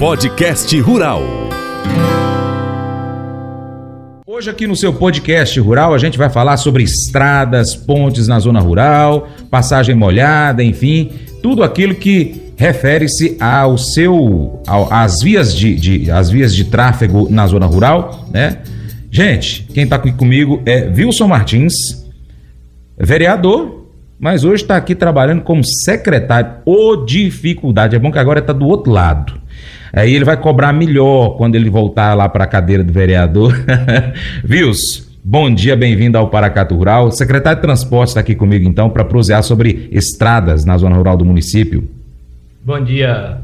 Podcast Rural. Hoje aqui no seu podcast rural a gente vai falar sobre estradas, pontes na zona rural, passagem molhada, enfim, tudo aquilo que refere-se ao seu ao, às vias de, de as vias de tráfego na zona rural, né? Gente, quem está aqui comigo é Wilson Martins, vereador, mas hoje está aqui trabalhando como secretário. Ô dificuldade, é bom que agora está do outro lado. Aí ele vai cobrar melhor quando ele voltar lá para a cadeira do vereador. Vils, bom dia, bem-vindo ao Paracato Rural. O secretário de Transporte está aqui comigo então para prosear sobre estradas na zona rural do município. Bom dia,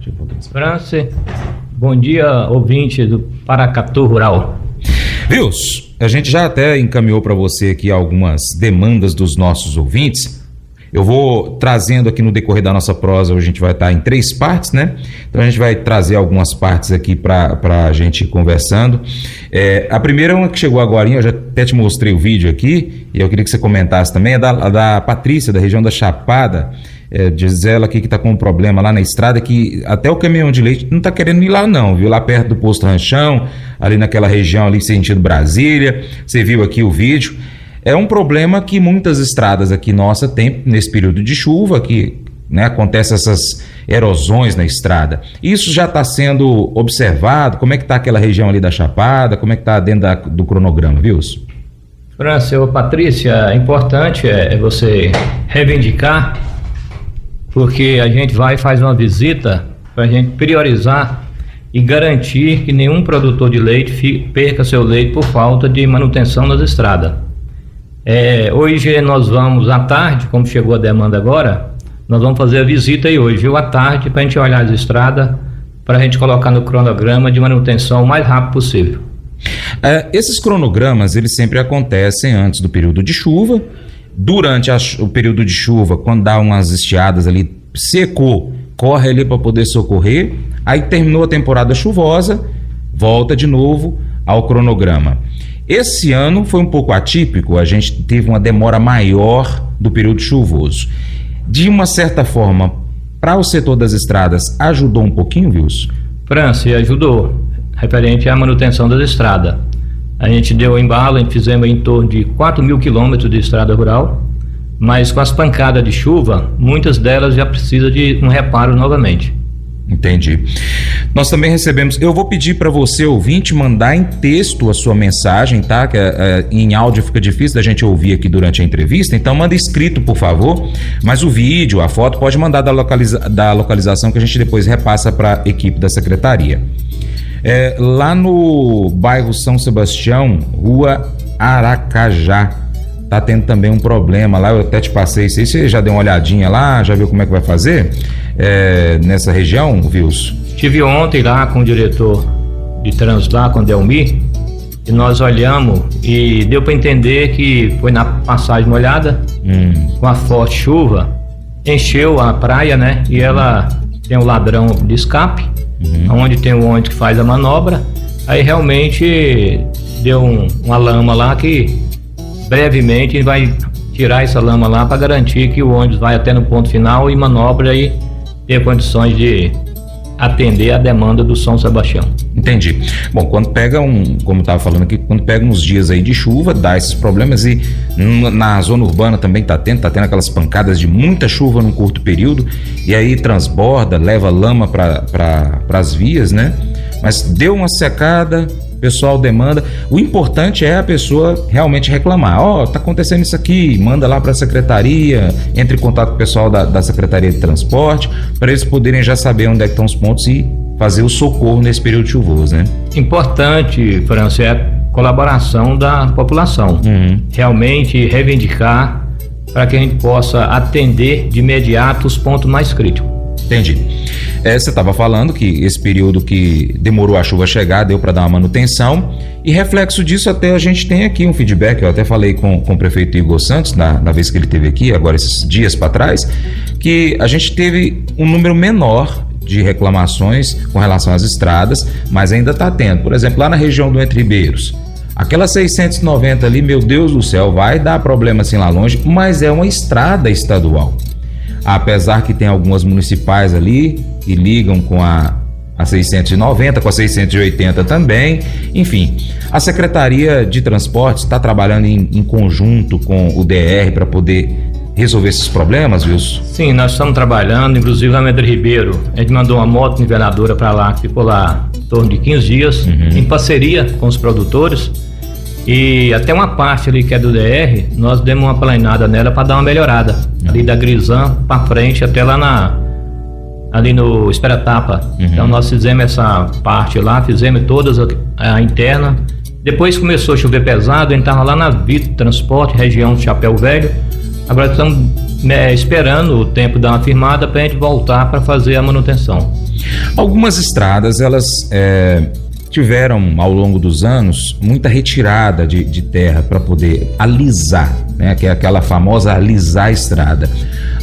França. Bom dia, ouvinte do Paracatu Rural. Vils, a gente já até encaminhou para você aqui algumas demandas dos nossos ouvintes. Eu vou trazendo aqui no decorrer da nossa prosa, a gente vai estar em três partes, né? Então a gente vai trazer algumas partes aqui para a gente ir conversando. É, a primeira é uma que chegou agora, eu já até te mostrei o vídeo aqui, e eu queria que você comentasse também, é da, da Patrícia, da região da Chapada. É, diz ela aqui que está com um problema lá na estrada, que até o caminhão de leite não está querendo ir lá não, viu? Lá perto do posto Ranchão, ali naquela região ali sentido Brasília, você viu aqui o vídeo. É um problema que muitas estradas aqui nossa tem nesse período de chuva, que né, acontece essas erosões na estrada. Isso já está sendo observado? Como é que está aquela região ali da Chapada? Como é que está dentro da, do cronograma, viu? França, Patrícia, é importante é, é você reivindicar, porque a gente vai e faz uma visita para a gente priorizar e garantir que nenhum produtor de leite perca seu leite por falta de manutenção das estradas. É, hoje nós vamos à tarde, como chegou a demanda agora, nós vamos fazer a visita aí hoje, viu? À tarde, para a gente olhar as estradas, para a gente colocar no cronograma de manutenção o mais rápido possível. É, esses cronogramas, eles sempre acontecem antes do período de chuva. Durante a, o período de chuva, quando dá umas estiadas ali, secou, corre ali para poder socorrer. Aí terminou a temporada chuvosa, volta de novo ao cronograma. Esse ano foi um pouco atípico, a gente teve uma demora maior do período chuvoso. De uma certa forma, para o setor das estradas, ajudou um pouquinho, Wilson? França, ajudou, referente à manutenção das estradas. A gente deu embalo, fizemos em torno de 4 mil quilômetros de estrada rural, mas com as pancadas de chuva, muitas delas já precisam de um reparo novamente. Entendi. Nós também recebemos. Eu vou pedir para você, ouvinte, mandar em texto a sua mensagem, tá? Que é, é, em áudio fica difícil da gente ouvir aqui durante a entrevista, então manda escrito, por favor. Mas o vídeo, a foto, pode mandar da, localiza da localização que a gente depois repassa para a equipe da secretaria. É, lá no bairro São Sebastião, rua Aracajá tá tendo também um problema lá. Eu até te passei isso aí. Você já deu uma olhadinha lá? Já viu como é que vai fazer é, nessa região, Vils? Estive ontem lá com o diretor de lá, com o Delmi, e nós olhamos e deu para entender que foi na passagem molhada, hum. com a forte chuva, encheu a praia, né? E ela tem um ladrão de escape, uhum. onde tem o ônibus que faz a manobra. Aí realmente deu um, uma lama lá que brevemente vai tirar essa lama lá para garantir que o ônibus vai até no ponto final e manobra e ter condições de atender a demanda do São Sebastião. Entendi. Bom, quando pega um, como estava falando aqui, quando pega uns dias aí de chuva, dá esses problemas e na zona urbana também tá tendo, tá tendo aquelas pancadas de muita chuva num curto período e aí transborda, leva lama para pra, as vias, né? Mas deu uma secada, o pessoal demanda. O importante é a pessoa realmente reclamar. Ó, oh, tá acontecendo isso aqui, manda lá para a secretaria, entre em contato com o pessoal da, da Secretaria de Transporte, para eles poderem já saber onde é estão os pontos e fazer o socorro nesse período chuvoso, né? Importante, França, é a colaboração da população. Uhum. Realmente reivindicar para que a gente possa atender de imediato os pontos mais críticos. Entendi. É, você estava falando que esse período que demorou a chuva chegar deu para dar uma manutenção e reflexo disso até a gente tem aqui um feedback. Eu até falei com, com o prefeito Igor Santos na, na vez que ele teve aqui, agora esses dias para trás, que a gente teve um número menor de reclamações com relação às estradas, mas ainda está tendo. Por exemplo, lá na região do Entre Ribeiros, aquela 690 ali, meu Deus do céu, vai dar problema assim lá longe, mas é uma estrada estadual apesar que tem algumas municipais ali que ligam com a a 690, com a 680 também. Enfim, a Secretaria de Transportes está trabalhando em, em, conjunto com o DR para poder resolver esses problemas, Wilson? Sim, nós estamos trabalhando, inclusive a Medra Ribeiro, a gente mandou uma moto niveladora para lá, que ficou lá em torno de 15 dias, uhum. em parceria com os produtores. E até uma parte ali que é do DR, nós demos uma planada nela para dar uma melhorada. Uhum. Ali da Grisan para frente até lá na ali no Esperatapa. Uhum. Então nós fizemos essa parte lá, fizemos todas a, a interna. Depois começou a chover pesado, a gente estava lá na Vito Transporte, região do Chapéu Velho. Agora estamos né, esperando o tempo dar uma firmada para a gente voltar para fazer a manutenção. Algumas estradas, elas é, tiveram ao longo dos anos muita retirada de, de terra para poder alisar, né? Que é aquela famosa alisar a estrada.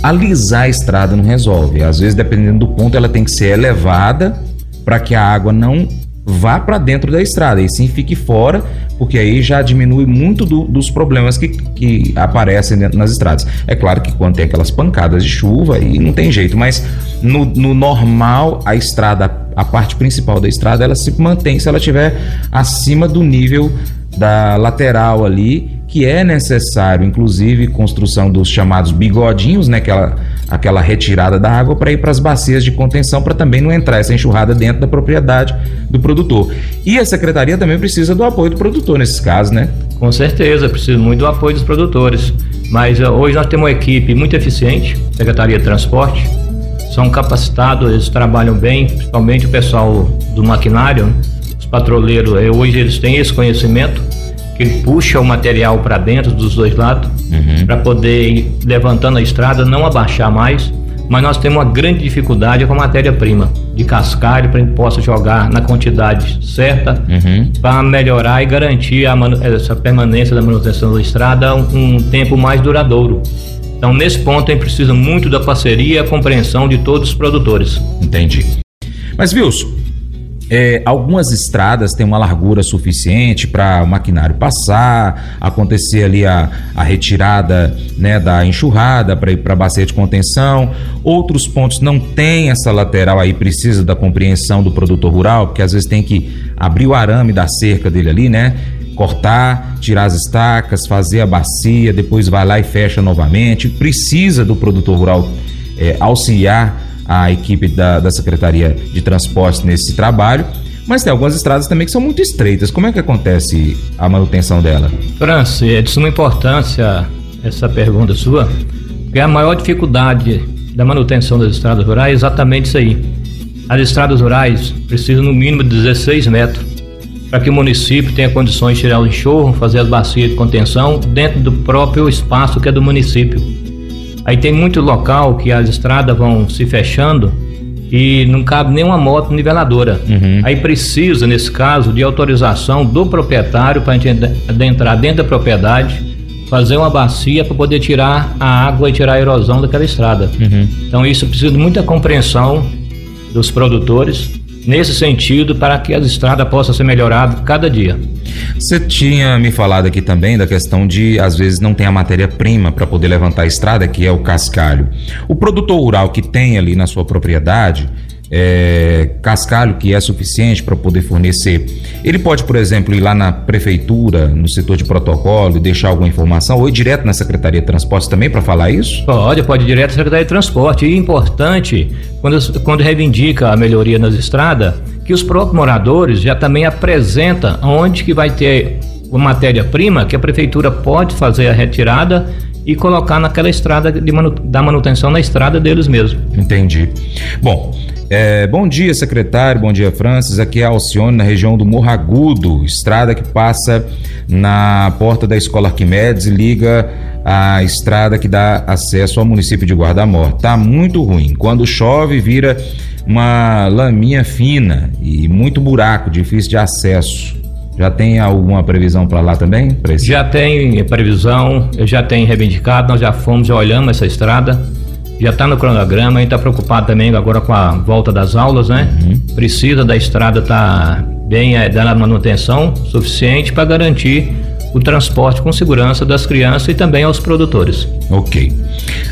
Alisar a estrada não resolve. Às vezes, dependendo do ponto, ela tem que ser elevada para que a água não vá para dentro da estrada e sim fique fora, porque aí já diminui muito do, dos problemas que, que aparecem nas estradas. É claro que quando tem aquelas pancadas de chuva, aí não tem jeito, mas no, no normal, a estrada, a parte principal da estrada, ela se mantém se ela estiver acima do nível da lateral ali que é necessário, inclusive, construção dos chamados bigodinhos, né? Aquela, aquela retirada da água para ir para as bacias de contenção, para também não entrar essa enxurrada dentro da propriedade do produtor. E a secretaria também precisa do apoio do produtor nesses casos, né? Com certeza, precisa muito do apoio dos produtores. Mas uh, hoje nós temos uma equipe muito eficiente, Secretaria de Transporte, são capacitados, eles trabalham bem, principalmente o pessoal do maquinário, os patroleiros, eh, hoje eles têm esse conhecimento que puxa o material para dentro dos dois lados uhum. para poder ir levantando a estrada, não abaixar mais. Mas nós temos uma grande dificuldade com a matéria-prima de cascalho para a gente possa jogar na quantidade certa uhum. para melhorar e garantir essa permanência da manutenção da estrada um, um tempo mais duradouro. Então, nesse ponto, a gente precisa muito da parceria e a compreensão de todos os produtores. Entendi. Mas, Wilson, é, algumas estradas têm uma largura suficiente para o maquinário passar, acontecer ali a, a retirada né, da enxurrada para ir para a bacia de contenção. Outros pontos não tem essa lateral aí, precisa da compreensão do produtor rural, porque às vezes tem que abrir o arame da cerca dele ali, né? Cortar, tirar as estacas, fazer a bacia, depois vai lá e fecha novamente. Precisa do produtor rural é, auxiliar a equipe da, da Secretaria de Transportes nesse trabalho. Mas tem algumas estradas também que são muito estreitas. Como é que acontece a manutenção dela? França, é de suma importância essa pergunta sua, porque a maior dificuldade da manutenção das estradas rurais é exatamente isso aí. As estradas rurais precisam no mínimo de 16 metros para que o município tenha condições de tirar o enxurro, fazer as bacias de contenção dentro do próprio espaço que é do município. Aí tem muito local que as estradas vão se fechando e não cabe nenhuma moto niveladora. Uhum. Aí precisa, nesse caso, de autorização do proprietário para adentrar dentro da propriedade, fazer uma bacia para poder tirar a água e tirar a erosão daquela estrada. Uhum. Então isso precisa de muita compreensão dos produtores nesse sentido para que as estradas possam ser melhoradas cada dia. Você tinha me falado aqui também da questão de às vezes não tem a matéria-prima para poder levantar a estrada, que é o cascalho. O produtor rural que tem ali na sua propriedade, é, cascalho que é suficiente para poder fornecer. Ele pode, por exemplo, ir lá na prefeitura, no setor de protocolo e deixar alguma informação, ou ir direto na Secretaria de Transportes também para falar isso? Pode, pode ir direto na Secretaria de Transporte. E importante, quando, quando reivindica a melhoria nas estradas, que os próprios moradores já também apresentam onde que vai ter uma matéria-prima que a prefeitura pode fazer a retirada e colocar naquela estrada de manu da manutenção na estrada deles mesmo. Entendi. Bom, é, bom dia, secretário. Bom dia, Francis. Aqui é Alcione, na região do Morro Agudo, estrada que passa na porta da Escola Arquimedes e liga a estrada que dá acesso ao município de Guardamor. Tá muito ruim. Quando chove, vira uma laminha fina e muito buraco, difícil de acesso. Já tem alguma previsão para lá também? Já tem previsão, já tem reivindicado, nós já fomos, já olhamos essa estrada já está no cronograma, a gente está preocupado também agora com a volta das aulas, né? Uhum. Precisa da estrada estar tá bem, é, dando manutenção suficiente para garantir o transporte com segurança das crianças e também aos produtores. Ok.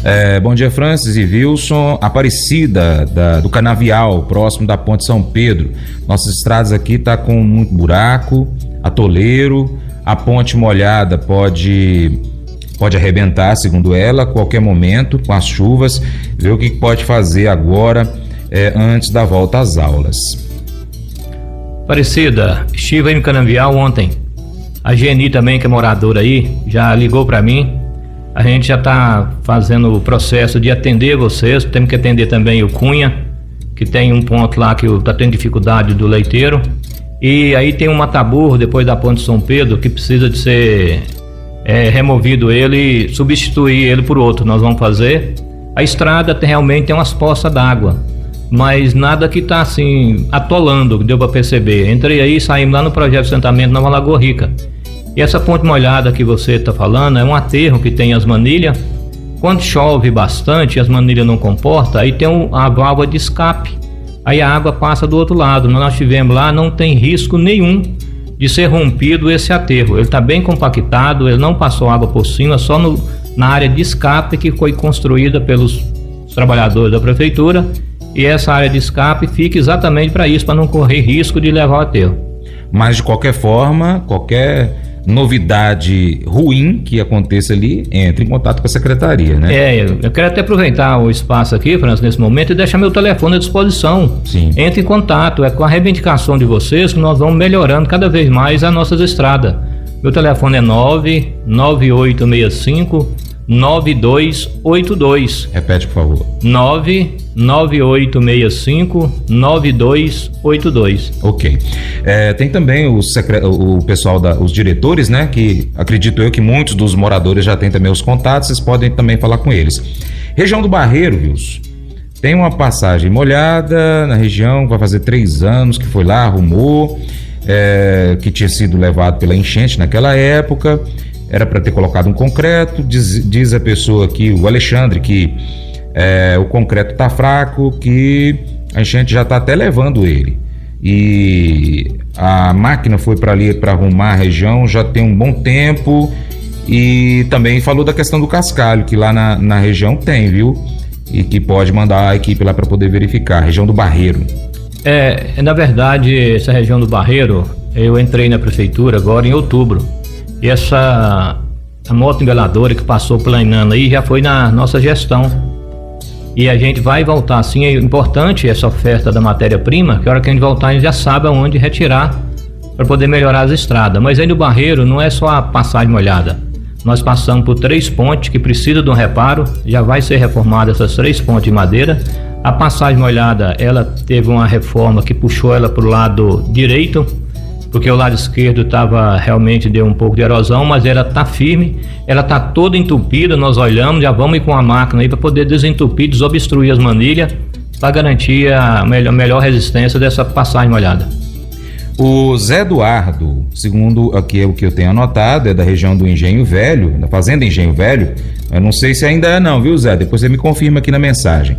É, bom dia, Francis e Wilson. Aparecida da, do Canavial, próximo da Ponte São Pedro. Nossas estradas aqui tá com muito buraco, atoleiro, a ponte molhada pode pode arrebentar, segundo ela, a qualquer momento com as chuvas. Ver o que pode fazer agora é, antes da volta às aulas. Aparecida, estive aí no Canavial ontem a Geni também, que é moradora aí, já ligou para mim. A gente já está fazendo o processo de atender vocês. Temos que atender também o Cunha, que tem um ponto lá que está tendo dificuldade do leiteiro. E aí tem um mataburro depois da ponte São Pedro que precisa de ser é, removido ele substituir ele por outro. Nós vamos fazer. A estrada tem, realmente tem umas poças d'água, mas nada que está assim atolando, deu para perceber. Entrei aí, saímos lá no projeto de assentamento Nova Lagoa Rica. E essa ponte molhada que você está falando é um aterro que tem as manilhas. Quando chove bastante, as manilhas não comportam, aí tem a válvula de escape. Aí a água passa do outro lado. Nós tivemos lá, não tem risco nenhum de ser rompido esse aterro. Ele está bem compactado, ele não passou água por cima, só no, na área de escape que foi construída pelos trabalhadores da prefeitura. E essa área de escape fica exatamente para isso, para não correr risco de levar o aterro. Mas de qualquer forma, qualquer novidade ruim que aconteça ali, entre em contato com a secretaria, né? É, eu quero até aproveitar o espaço aqui, França, nesse momento, e deixar meu telefone à disposição. Sim. Entre em contato, é com a reivindicação de vocês que nós vamos melhorando cada vez mais as nossas estradas. Meu telefone é 99865 9282. Repete, por favor. 99865 9282. Ok. É, tem também o, secre... o pessoal, da, os diretores, né? Que acredito eu que muitos dos moradores já têm também os contatos, vocês podem também falar com eles. Região do Barreiro. Tem uma passagem molhada na região, vai fazer três anos que foi lá, arrumou, é, que tinha sido levado pela enchente naquela época era para ter colocado um concreto. Diz, diz, a pessoa aqui, o Alexandre, que é, o concreto está fraco, que a gente já está até levando ele. E a máquina foi para ali para arrumar a região já tem um bom tempo. E também falou da questão do cascalho, que lá na, na região tem, viu? E que pode mandar a equipe lá para poder verificar, região do Barreiro. É, na verdade, essa região do Barreiro, eu entrei na prefeitura agora em outubro. E essa a moto engaladora que passou planando aí já foi na nossa gestão. E a gente vai voltar assim, é importante essa oferta da matéria-prima, que a hora que a gente voltar a gente já sabe aonde retirar para poder melhorar as estradas. Mas aí no Barreiro não é só a passagem molhada. Nós passamos por três pontes que precisam de um reparo, já vai ser reformada essas três pontes de madeira. A passagem molhada, ela teve uma reforma que puxou ela para o lado direito, porque o lado esquerdo estava realmente deu um pouco de erosão, mas ela está firme, ela está toda entupida. Nós olhamos, já vamos ir com a máquina aí para poder desentupir, desobstruir as manilhas para garantir a melhor, melhor resistência dessa passagem molhada. O Zé Eduardo, segundo aqui é o que eu tenho anotado, é da região do Engenho Velho, da Fazenda Engenho Velho. Eu não sei se ainda é não, viu, Zé? Depois você me confirma aqui na mensagem.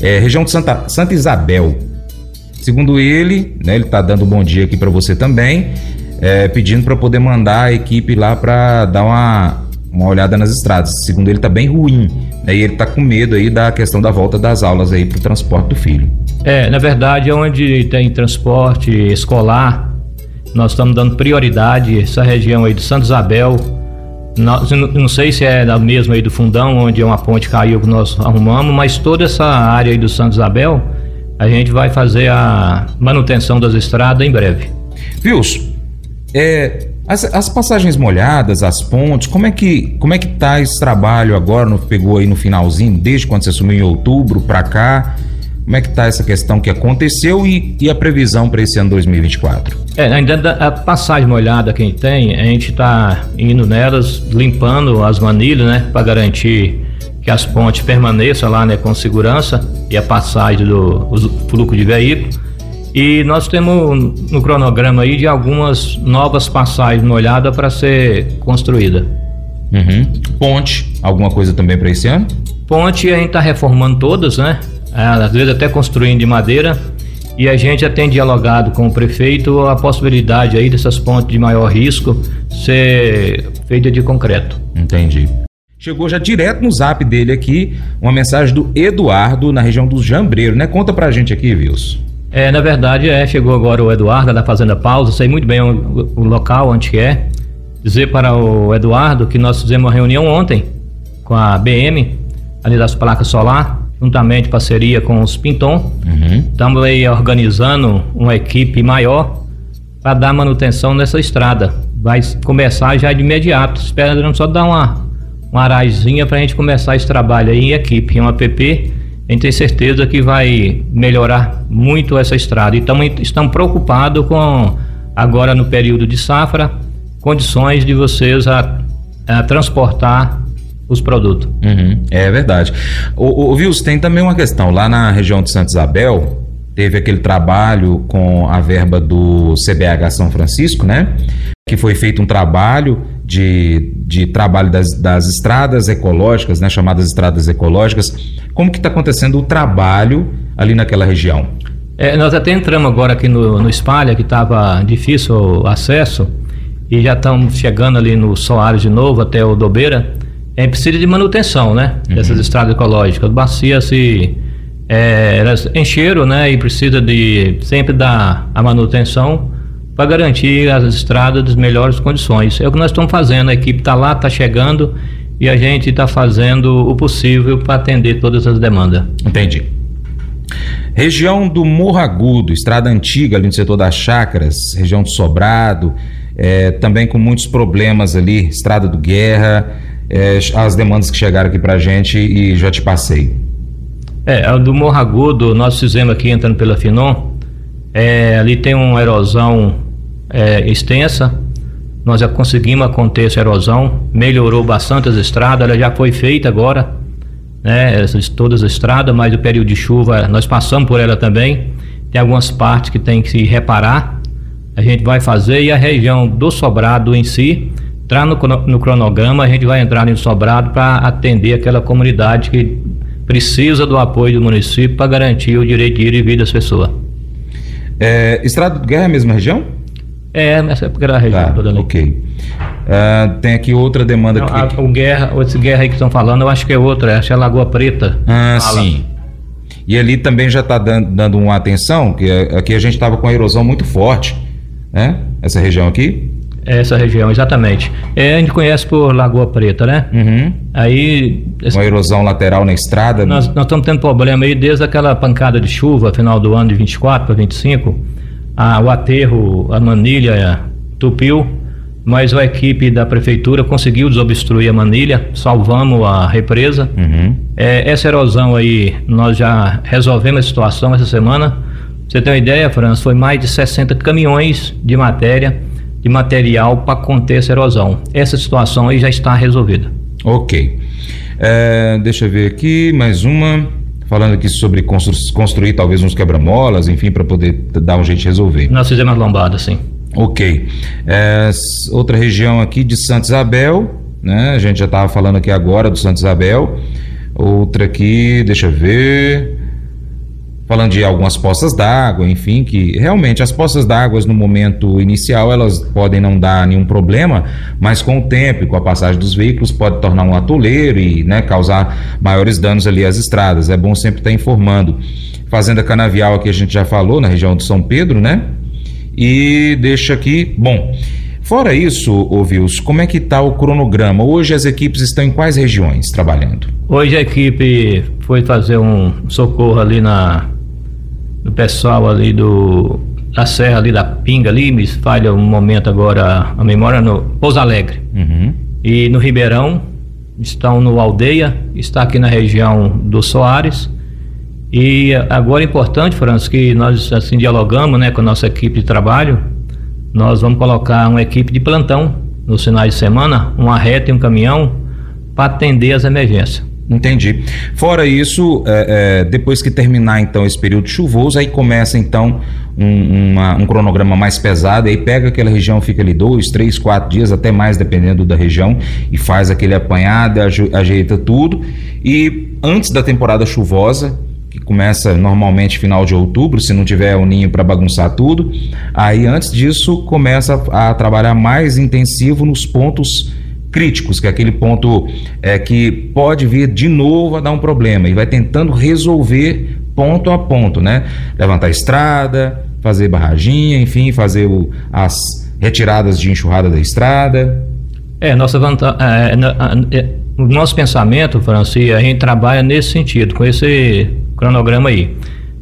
É, região de Santa, Santa Isabel, Segundo ele, né, ele está dando um bom dia aqui para você também, é, pedindo para poder mandar a equipe lá para dar uma, uma olhada nas estradas. Segundo ele, está bem ruim. Né, e ele está com medo aí da questão da volta das aulas aí para o transporte do filho. É, na verdade, onde tem transporte escolar, nós estamos dando prioridade essa região aí de Santa Isabel. Nós, não sei se é da mesma aí do Fundão, onde uma ponte caiu que nós arrumamos, mas toda essa área aí do Santa Isabel a gente vai fazer a manutenção das estradas em breve. Wilson, é, as, as, passagens molhadas, as pontes, como é que como é que tá esse trabalho agora? No, pegou aí no finalzinho, desde quando você assumiu em outubro para cá? Como é que tá essa questão que aconteceu e, e a previsão para esse ano 2024? É, ainda a passagem molhada que a gente tem, a gente está indo nelas, limpando as manilhas, né, para garantir que as pontes permaneçam lá né, com segurança e a passagem do fluxo de veículos. E nós temos no cronograma aí de algumas novas passagens molhadas para ser construída. Uhum. Ponte, alguma coisa também para esse ano? Ponte a gente está reformando todas, né? É, às vezes até construindo de madeira. e a gente já tem dialogado com o prefeito a possibilidade aí dessas pontes de maior risco ser feita de concreto. Entendi. Chegou já direto no zap dele aqui uma mensagem do Eduardo na região do Jambreiro, né? Conta pra gente aqui, Wilson. É, na verdade, é, chegou agora o Eduardo da Fazenda Pausa, sei muito bem o, o local onde é. Dizer para o Eduardo que nós fizemos uma reunião ontem com a BM, ali das placas solar, juntamente parceria com os Pinton. Uhum. Estamos aí organizando uma equipe maior para dar manutenção nessa estrada. Vai começar já de imediato. Esperando só dar uma, uma arazinha para a gente começar esse trabalho aí em equipe, em um app. A gente tem certeza que vai melhorar muito essa estrada. E tamo, estamos preocupados com, agora no período de safra, condições de vocês a, a transportar os produtos. Uhum, é verdade. O, o tem também uma questão. Lá na região de Santa Isabel, teve aquele trabalho com a verba do CBH São Francisco, né? Que foi feito um trabalho de, de trabalho das, das estradas ecológicas, né? Chamadas estradas ecológicas. Como que está acontecendo o trabalho ali naquela região? É, nós até entramos agora aqui no, no Espalha, que estava difícil o acesso, e já estamos chegando ali no Soares de novo, até o Dobeira é, precisa de manutenção, né? Uhum. Dessas estradas ecológicas. Bacia se é, elas encheram, né? E precisa de sempre dar a manutenção para garantir as estradas das melhores condições. É o que nós estamos fazendo. A equipe está lá, está chegando e a gente está fazendo o possível para atender todas as demandas. Entendi. Região do Morro Agudo, estrada antiga ali no setor das chácaras, região do Sobrado, é, também com muitos problemas ali, estrada do Guerra é, as demandas que chegaram aqui para a gente e já te passei. É, a do Morro Agudo, nós fizemos aqui entrando pela Finon, é, ali tem uma erosão é, extensa, nós já conseguimos conter essa erosão, melhorou bastante as estradas, ela já foi feita agora, né, essas, todas as estradas, mas o período de chuva nós passamos por ela também, tem algumas partes que tem que se reparar, a gente vai fazer e a região do sobrado em si, entrar no, no cronograma, a gente vai entrar no sobrado para atender aquela comunidade que precisa do apoio do município para garantir o direito de ir e vir das pessoas. É, Estrada do Guerra é a mesma região? É, essa é a região tá, toda ali. Ok. Uh, tem aqui outra demanda Não, A, o Guerra, esse Guerra aí que estão falando, eu acho que é outra, que é a Lagoa Preta. Ah, fala. sim. E ali também já está dando, dando uma atenção, que aqui a gente estava com a erosão muito forte, né? Essa região aqui. Essa região, exatamente. É, a gente conhece por Lagoa Preta, né? Uhum. Aí. Uma erosão lateral na estrada. Nós, nós estamos tendo problema aí desde aquela pancada de chuva, final do ano de 24 para 25. A, o aterro, a manilha tupiu, mas a equipe da prefeitura conseguiu desobstruir a manilha, salvamos a represa. Uhum. É, essa erosão aí, nós já resolvemos a situação essa semana. Você tem uma ideia, França? Foi mais de 60 caminhões de matéria de material para conter essa erosão. Essa situação aí já está resolvida. Ok. É, deixa eu ver aqui, mais uma. Falando aqui sobre constru construir talvez uns quebra-molas, enfim, para poder dar um jeito de resolver. Nós fizemos lombada, sim. Ok. É, outra região aqui de Santa Isabel, né? A gente já estava falando aqui agora do Santa Isabel. Outra aqui, deixa eu ver falando de algumas poças d'água, enfim, que realmente as poças d'água no momento inicial elas podem não dar nenhum problema, mas com o tempo e com a passagem dos veículos pode tornar um atoleiro e né, causar maiores danos ali às estradas. É bom sempre estar informando. Fazenda Canavial aqui a gente já falou, na região de São Pedro, né? E deixa aqui, bom, Fora isso, Ovius, como é que está o cronograma? Hoje as equipes estão em quais regiões trabalhando? Hoje a equipe foi fazer um socorro ali na do pessoal ali do da serra ali da Pinga ali, me falha um momento agora a memória no Pouso Alegre. Uhum. E no Ribeirão, estão no Aldeia, está aqui na região do Soares. E agora é importante, França, que nós assim dialogamos, né, com a nossa equipe de trabalho. Nós vamos colocar uma equipe de plantão nos finais de semana, uma reta e um caminhão para atender as emergências. Entendi. Fora isso, é, é, depois que terminar então esse período chuvoso, aí começa então um, uma, um cronograma mais pesado, aí pega aquela região, fica ali dois, três, quatro dias, até mais dependendo da região, e faz aquele apanhado, ajeita tudo. E antes da temporada chuvosa, que começa normalmente final de outubro, se não tiver o ninho para bagunçar tudo. Aí antes disso começa a trabalhar mais intensivo nos pontos críticos, que é aquele ponto é, que pode vir de novo a dar um problema e vai tentando resolver ponto a ponto, né? Levantar a estrada, fazer barraginha, enfim, fazer o, as retiradas de enxurrada da estrada. É, nossa vantagem. É, é, o nosso pensamento, Franci, a gente trabalha nesse sentido, com esse cronograma aí.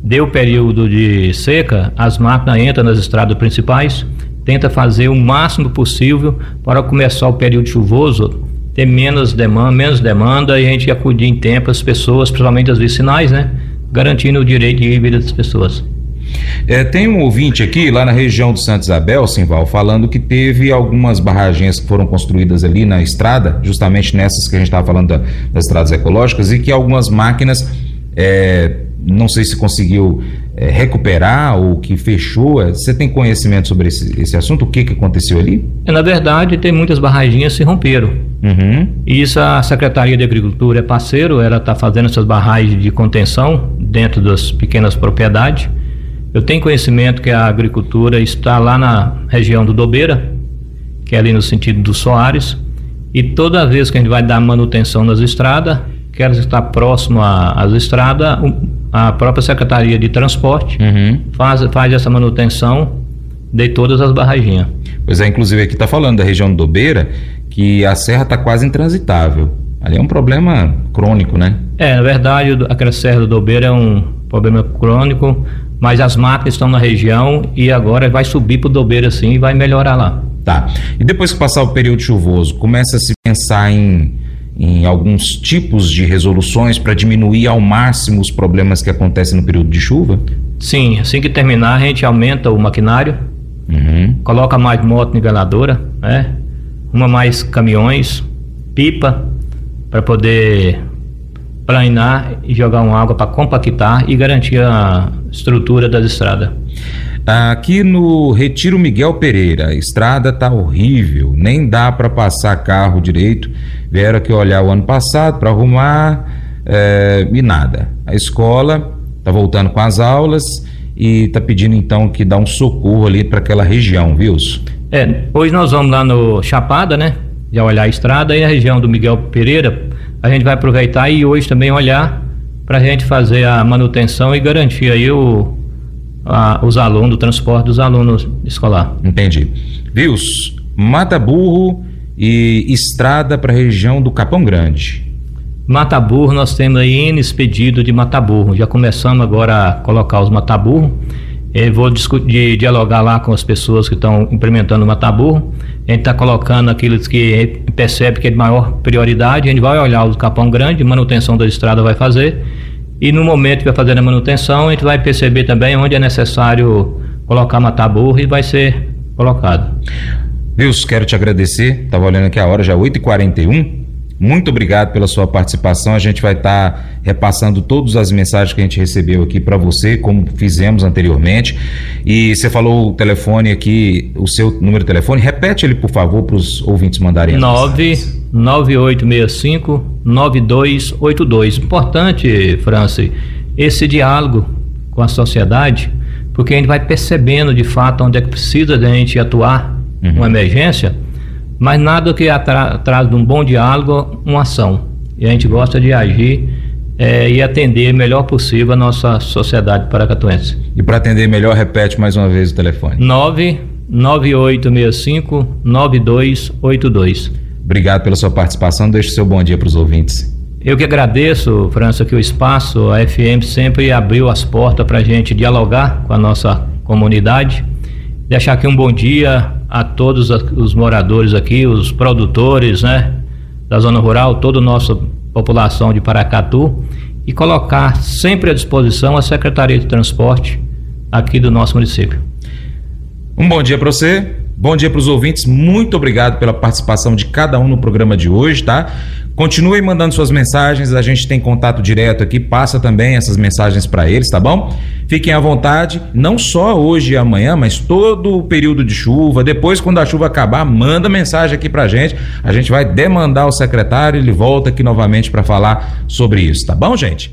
Deu período de seca, as máquinas entram nas estradas principais, tenta fazer o máximo possível para começar o período chuvoso ter menos demanda, menos demanda e a gente acudir em tempo as pessoas, principalmente as vicinais, né? Garantindo o direito de vida das pessoas. É, tem um ouvinte aqui, lá na região do Santa Isabel, Simval, falando que teve algumas barragens que foram construídas ali na estrada, justamente nessas que a gente estava falando da, das estradas ecológicas, e que algumas máquinas é, não sei se conseguiu é, recuperar ou que fechou. Você tem conhecimento sobre esse, esse assunto? O que, que aconteceu ali? É, na verdade, tem muitas barraginhas que se romperam. Uhum. E isso a Secretaria de Agricultura é parceiro, ela está fazendo essas barragens de contenção dentro das pequenas propriedades. Eu tenho conhecimento que a agricultura está lá na região do Dobeira, que é ali no sentido do Soares, e toda vez que a gente vai dar manutenção nas estradas, que está próximo às estradas, a própria Secretaria de Transporte uhum. faz, faz essa manutenção de todas as barraginhas. Pois é, inclusive aqui está falando da região do Beira, que a serra está quase intransitável. Ali é um problema crônico, né? É, na verdade, aquela serra do Dobeira é um problema crônico, mas as máquinas estão na região e agora vai subir para o Dobeira sim e vai melhorar lá. Tá. E depois que passar o período chuvoso, começa a se pensar em em alguns tipos de resoluções para diminuir ao máximo os problemas que acontecem no período de chuva? Sim, assim que terminar a gente aumenta o maquinário, uhum. coloca mais moto niveladora, né? Uma mais caminhões, pipa para poder planar e jogar uma água para compactar e garantir a estrutura das estradas. Aqui no Retiro Miguel Pereira, a estrada tá horrível, nem dá para passar carro direito. Vieram aqui olhar o ano passado para arrumar é, e nada. A escola tá voltando com as aulas e tá pedindo então que dá um socorro ali para aquela região, viu? É, hoje nós vamos lá no Chapada, né? Já olhar a estrada e a região do Miguel Pereira, a gente vai aproveitar e hoje também olhar para a gente fazer a manutenção e garantir aí o, a, os alunos, o transporte dos alunos escolar. Entendi. Vius, Mata Burro e estrada para a região do Capão Grande. Mataburro, nós temos aí N pedido de Mataburro. Já começamos agora a colocar os Mataburro. Eu vou discutir, dialogar lá com as pessoas que estão implementando o Mataburro. A gente está colocando aqueles que percebe que é de maior prioridade. A gente vai olhar o Capão Grande, manutenção da estrada vai fazer e no momento que vai fazer a manutenção, a gente vai perceber também onde é necessário colocar mataburro e vai ser colocado. Wilson, quero te agradecer. Estava olhando aqui a hora, já 8h41. Muito obrigado pela sua participação. A gente vai estar tá repassando todas as mensagens que a gente recebeu aqui para você, como fizemos anteriormente. E você falou o telefone aqui, o seu número de telefone. Repete ele, por favor, para os ouvintes mandarem. 99865 9282. Importante, Franci, esse diálogo com a sociedade, porque a gente vai percebendo de fato onde é que precisa de a gente atuar uhum. uma emergência mas nada que atrás de um bom diálogo, uma ação. E a gente gosta de agir é, e atender melhor possível a nossa sociedade paracatuense. E para atender melhor, repete mais uma vez o telefone. 99865 9282. Obrigado pela sua participação. Deixe seu bom dia para os ouvintes. Eu que agradeço, França, que o espaço, a FM sempre abriu as portas para a gente dialogar com a nossa comunidade. Deixar aqui um bom dia a todos os moradores aqui, os produtores, né, da zona rural, toda a nossa população de Paracatu e colocar sempre à disposição a Secretaria de Transporte aqui do nosso município. Um bom dia para você, bom dia para os ouvintes, muito obrigado pela participação de cada um no programa de hoje, tá? Continue mandando suas mensagens, a gente tem contato direto aqui, passa também essas mensagens para eles, tá bom? Fiquem à vontade, não só hoje e amanhã, mas todo o período de chuva. Depois, quando a chuva acabar, manda mensagem aqui pra gente. A gente vai demandar o secretário, ele volta aqui novamente para falar sobre isso, tá bom, gente?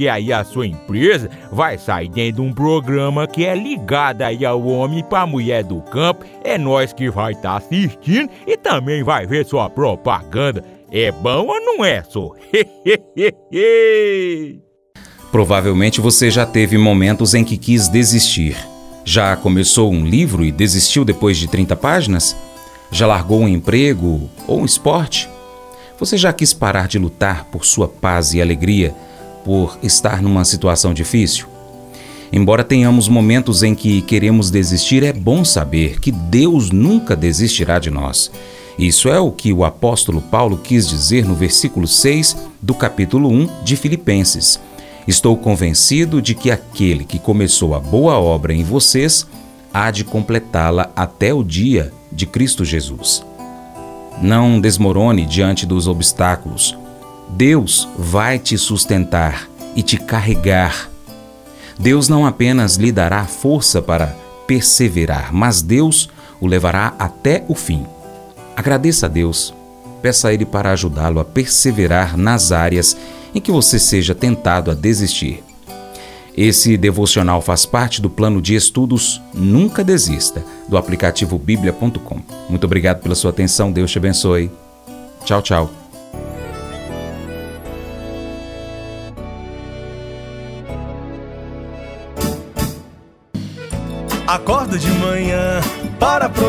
aí a sua empresa vai sair dentro de um programa que é ligado aí ao homem para mulher do campo. É nós que vai estar tá assistindo e também vai ver sua propaganda. É bom ou não é, só? Provavelmente você já teve momentos em que quis desistir. Já começou um livro e desistiu depois de 30 páginas? Já largou um emprego ou um esporte? Você já quis parar de lutar por sua paz e alegria por estar numa situação difícil? Embora tenhamos momentos em que queremos desistir, é bom saber que Deus nunca desistirá de nós. Isso é o que o apóstolo Paulo quis dizer no versículo 6 do capítulo 1 de Filipenses. Estou convencido de que aquele que começou a boa obra em vocês há de completá-la até o dia de Cristo Jesus. Não desmorone diante dos obstáculos. Deus vai te sustentar e te carregar. Deus não apenas lhe dará força para perseverar, mas Deus o levará até o fim. Agradeça a Deus. Peça a Ele para ajudá-lo a perseverar nas áreas em que você seja tentado a desistir. Esse devocional faz parte do plano de estudos Nunca Desista, do aplicativo bíblia.com. Muito obrigado pela sua atenção, Deus te abençoe. Tchau, tchau.